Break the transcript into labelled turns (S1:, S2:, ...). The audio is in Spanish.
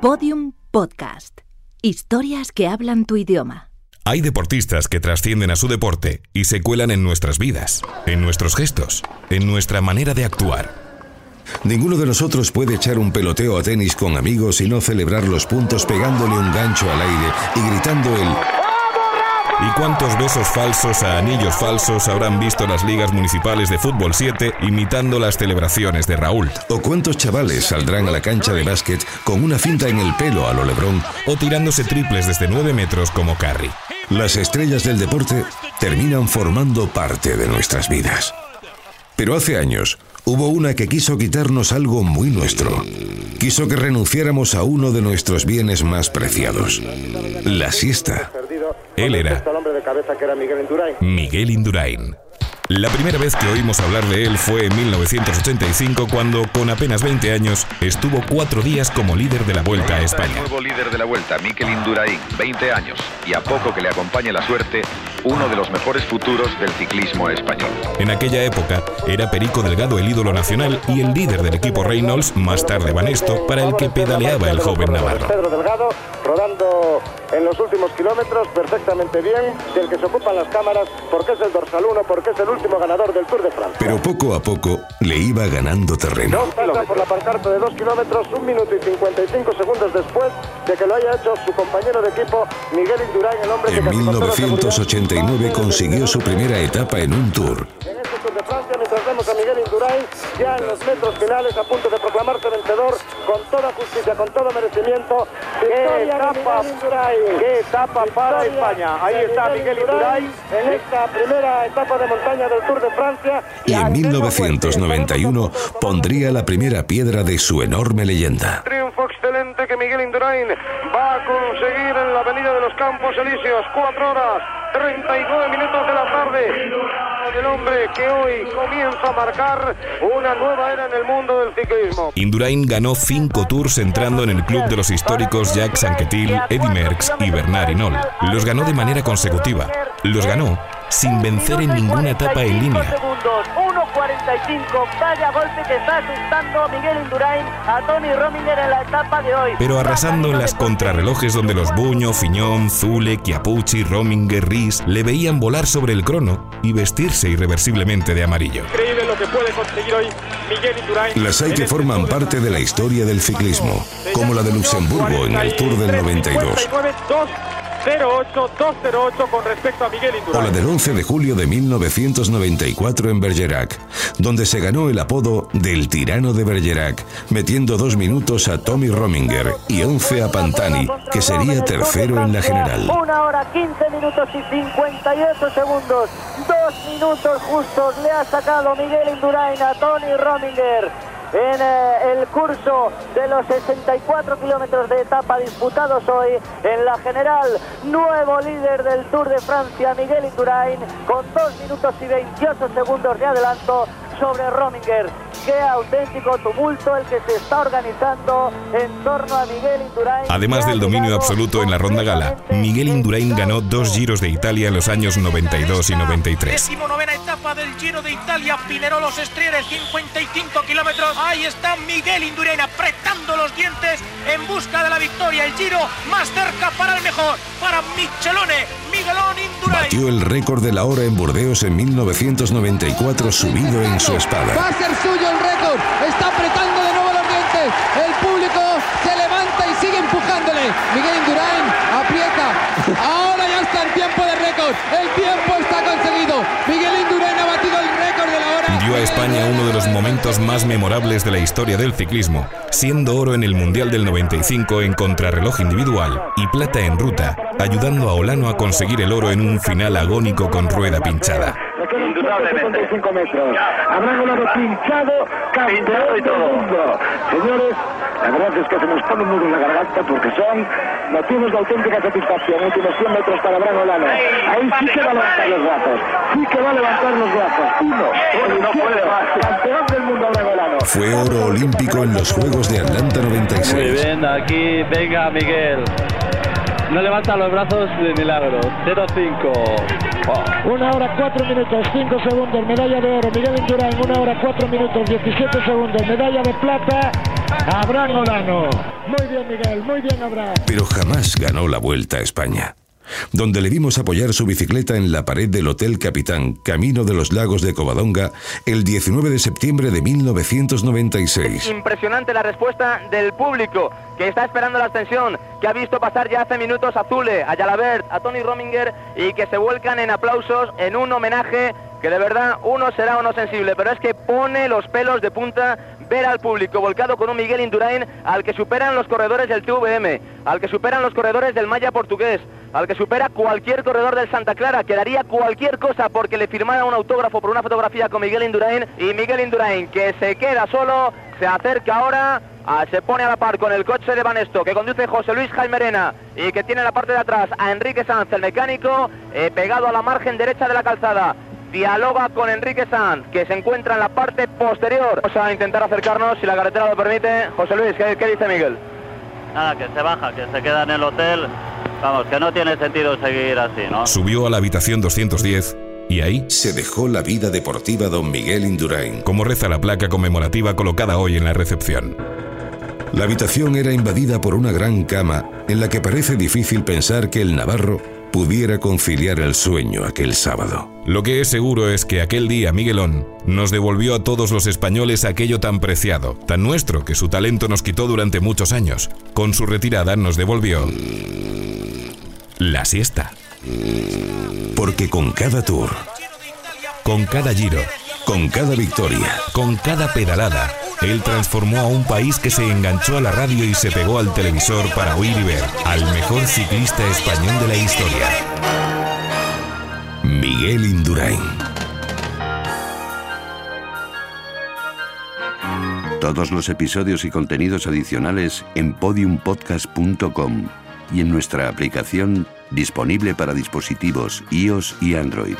S1: Podium Podcast. Historias que hablan tu idioma.
S2: Hay deportistas que trascienden a su deporte y se cuelan en nuestras vidas, en nuestros gestos, en nuestra manera de actuar.
S3: Ninguno de nosotros puede echar un peloteo a tenis con amigos y no celebrar los puntos pegándole un gancho al aire y gritando el
S2: ¿Y cuántos besos falsos a anillos falsos habrán visto las ligas municipales de fútbol 7 imitando las celebraciones de Raúl?
S3: ¿O cuántos chavales saldrán a la cancha de básquet con una cinta en el pelo a lo Lebrón?
S2: ¿O tirándose triples desde 9 metros como Carrie?
S3: Las estrellas del deporte terminan formando parte de nuestras vidas. Pero hace años hubo una que quiso quitarnos algo muy nuestro. Quiso que renunciáramos a uno de nuestros bienes más preciados, la siesta.
S2: Él era Miguel Indurain. La primera vez que oímos hablar de él fue en 1985 cuando, con apenas 20 años, estuvo cuatro días como líder de la Vuelta a España.
S4: El nuevo líder de la Vuelta, Miquel Indurain, 20 años, y a poco que le acompañe la suerte, uno de los mejores futuros del ciclismo español.
S2: En aquella época, era Perico Delgado el ídolo nacional y el líder del equipo Reynolds, más tarde Banesto, para el que pedaleaba el joven Navarro.
S5: Pedro Delgado rodando en los últimos kilómetros perfectamente bien, del que se ocupan las cámaras, porque es el dorsal 1, porque es el último ganador del Tour de Francia.
S3: Pero poco a poco le iba ganando terreno.
S5: Pasa por la pancarta de dos kilómetros, un minuto y 55 segundos después de que lo haya hecho su compañero de equipo, Miguel Indurain, el hombre que
S3: En
S5: toda seguridad-
S3: 1989 consiguió su primera etapa en un tour.
S5: Francia, mientras vemos a Miguel Indurain ya en los metros finales a punto de proclamarse vencedor con toda justicia, con todo merecimiento. ¡Qué etapa, ¡Qué etapa para España! Ahí está Miguel Indurain en esta primera etapa de montaña del Tour de Francia.
S3: Y en 1991 pondría la primera piedra de su enorme leyenda.
S5: Triunfo excelente que Miguel Indurain va a conseguir en la Avenida de los Campos Elíseos. Cuatro horas, 39 minutos de la tarde. Hombre que hoy comienza a marcar una nueva era en el mundo del ciclismo.
S2: Indurain ganó cinco tours entrando en el club de los históricos Jacques Anquetil, Eddy Merckx y Bernard Hinault. Los ganó de manera consecutiva. Los ganó sin vencer en ninguna etapa en línea.
S6: segundos, 1.45, vaya golpe que está asustando Miguel Indurain a Tony Rominger en la etapa de hoy.
S2: Pero arrasando en las contrarrelojes donde los Buño, Fiñón, Zule, Chiapucci, Rominger, Ries le veían volar sobre el crono y vestirse irreversiblemente de amarillo.
S5: Increíble lo que puede conseguir hoy Miguel Indurain.
S3: Las hay que forman parte de la historia del ciclismo, como la de Luxemburgo en el Tour del 92,
S5: 208, 208 con respecto a Miguel
S3: o la del 11 de julio de 1994 en Bergerac, donde se ganó el apodo del tirano de Bergerac, metiendo dos minutos a Tommy Rominger y 11 a Pantani, que sería tercero en la general.
S6: Una hora 15 minutos y 58 segundos. Dos minutos justos le ha sacado Miguel Indurain a Tony Rominger. En eh, el curso de los 64 kilómetros de etapa disputados hoy en la general, nuevo líder del Tour de Francia, Miguel Indurain, con 2 minutos y 28 segundos de adelanto sobre Rominger. Qué auténtico tumulto el que se está organizando en torno a Miguel Indurain.
S2: Además del dominio absoluto en la ronda gala, Miguel Indurain ganó dos giros de Italia en los años 92 y 93.
S7: Decimonovena etapa del Giro de Italia, Pinero Los Estrieres, 55 kilómetros. Ahí está Miguel Indurain apretando los dientes en busca de la victoria. El Giro más cerca para el mejor, para Michelone, Miguelón Indurain.
S3: Batió el récord de la hora en Burdeos en 1994 subido en su
S8: Va
S3: espada.
S8: a ser suyo el récord. Está apretando de nuevo los dientes. El público se levanta y sigue empujándole. Miguel Indurain aprieta. Ahora ya está el tiempo de récord. El tiempo está conseguido. Miguel Indurain ha batido el récord de la hora.
S2: Dio a España uno de los momentos más memorables de la historia del ciclismo, siendo oro en el Mundial del 95 en contrarreloj individual y plata en ruta, ayudando a Olano a conseguir el oro en un final agónico con rueda pinchada.
S4: Indudablemente.
S5: 65 metros. Habrá volado pinchado, campeón
S4: y todo.
S5: del mundo. Señores, la verdad es que se nos pone un nudo en la garganta porque son motivos de auténtica satisfacción. Últimos 100 metros para Abraham Olano. Ahí sí que va a levantar los brazos. Sí que va a levantar los brazos. Uno.
S4: Uno, no puede más.
S5: Campeón del mundo Abraham Olano.
S3: Fue oro olímpico en los Juegos de Atlanta
S9: Muy
S3: 96.
S9: bien, aquí, venga Miguel. No levanta los brazos de milagro. 0-5.
S8: Una hora 4 minutos 5 segundos. Medalla de oro. Miguel Indurain. Una hora 4 minutos 17 segundos. Medalla de plata.
S5: Abraham Olano. Muy bien, Miguel, muy bien, Abraham.
S3: Pero jamás ganó la Vuelta a España donde le vimos apoyar su bicicleta en la pared del Hotel Capitán, camino de los lagos de Covadonga, el 19 de septiembre de 1996.
S6: Impresionante la respuesta del público, que está esperando la ascensión, que ha visto pasar ya hace minutos a Zule, a Jalabert, a Tony Rominger y que se vuelcan en aplausos en un homenaje que de verdad uno será uno sensible, pero es que pone los pelos de punta ver al público volcado con un Miguel Indurain al que superan los corredores del TVM, al que superan los corredores del Maya portugués, al que supera cualquier corredor del Santa Clara, que daría cualquier cosa porque le firmara un autógrafo por una fotografía con Miguel Indurain y Miguel Indurain que se queda solo, se acerca ahora se pone a la par con el coche de Banesto que conduce José Luis Jaimerena y que tiene en la parte de atrás a Enrique Sanz, el mecánico, eh, pegado a la margen derecha de la calzada dialoga con Enrique Sanz, que se encuentra en la parte posterior. Vamos a intentar acercarnos, si la carretera lo permite. José Luis, ¿qué, dice Miguel?
S9: Nada, que se baja, que se queda en el hotel. Vamos, que no tiene sentido seguir así, ¿no?
S2: Subió a la habitación 210 y ahí
S3: se dejó la vida deportiva don Miguel Indurain.
S2: Como reza la placa conmemorativa colocada hoy en la recepción.
S3: La habitación era invadida por una gran cama en la que parece difícil pensar que el Navarro pudiera conciliar el sueño aquel sábado.
S2: Lo que es seguro es que aquel día Miguelón nos devolvió a todos los españoles aquello tan preciado, tan nuestro, que su talento nos quitó durante muchos años. Con su retirada nos devolvió la siesta.
S3: Porque con cada tour,
S2: con cada giro,
S3: con cada victoria,
S2: con cada pedalada, él transformó a un país que se enganchó a la radio y se pegó al televisor para oír y ver al mejor ciclista español de la historia.
S3: Miguel Indurain.
S10: Todos los episodios y contenidos adicionales en podiumpodcast.com y en nuestra aplicación disponible para dispositivos iOS y Android.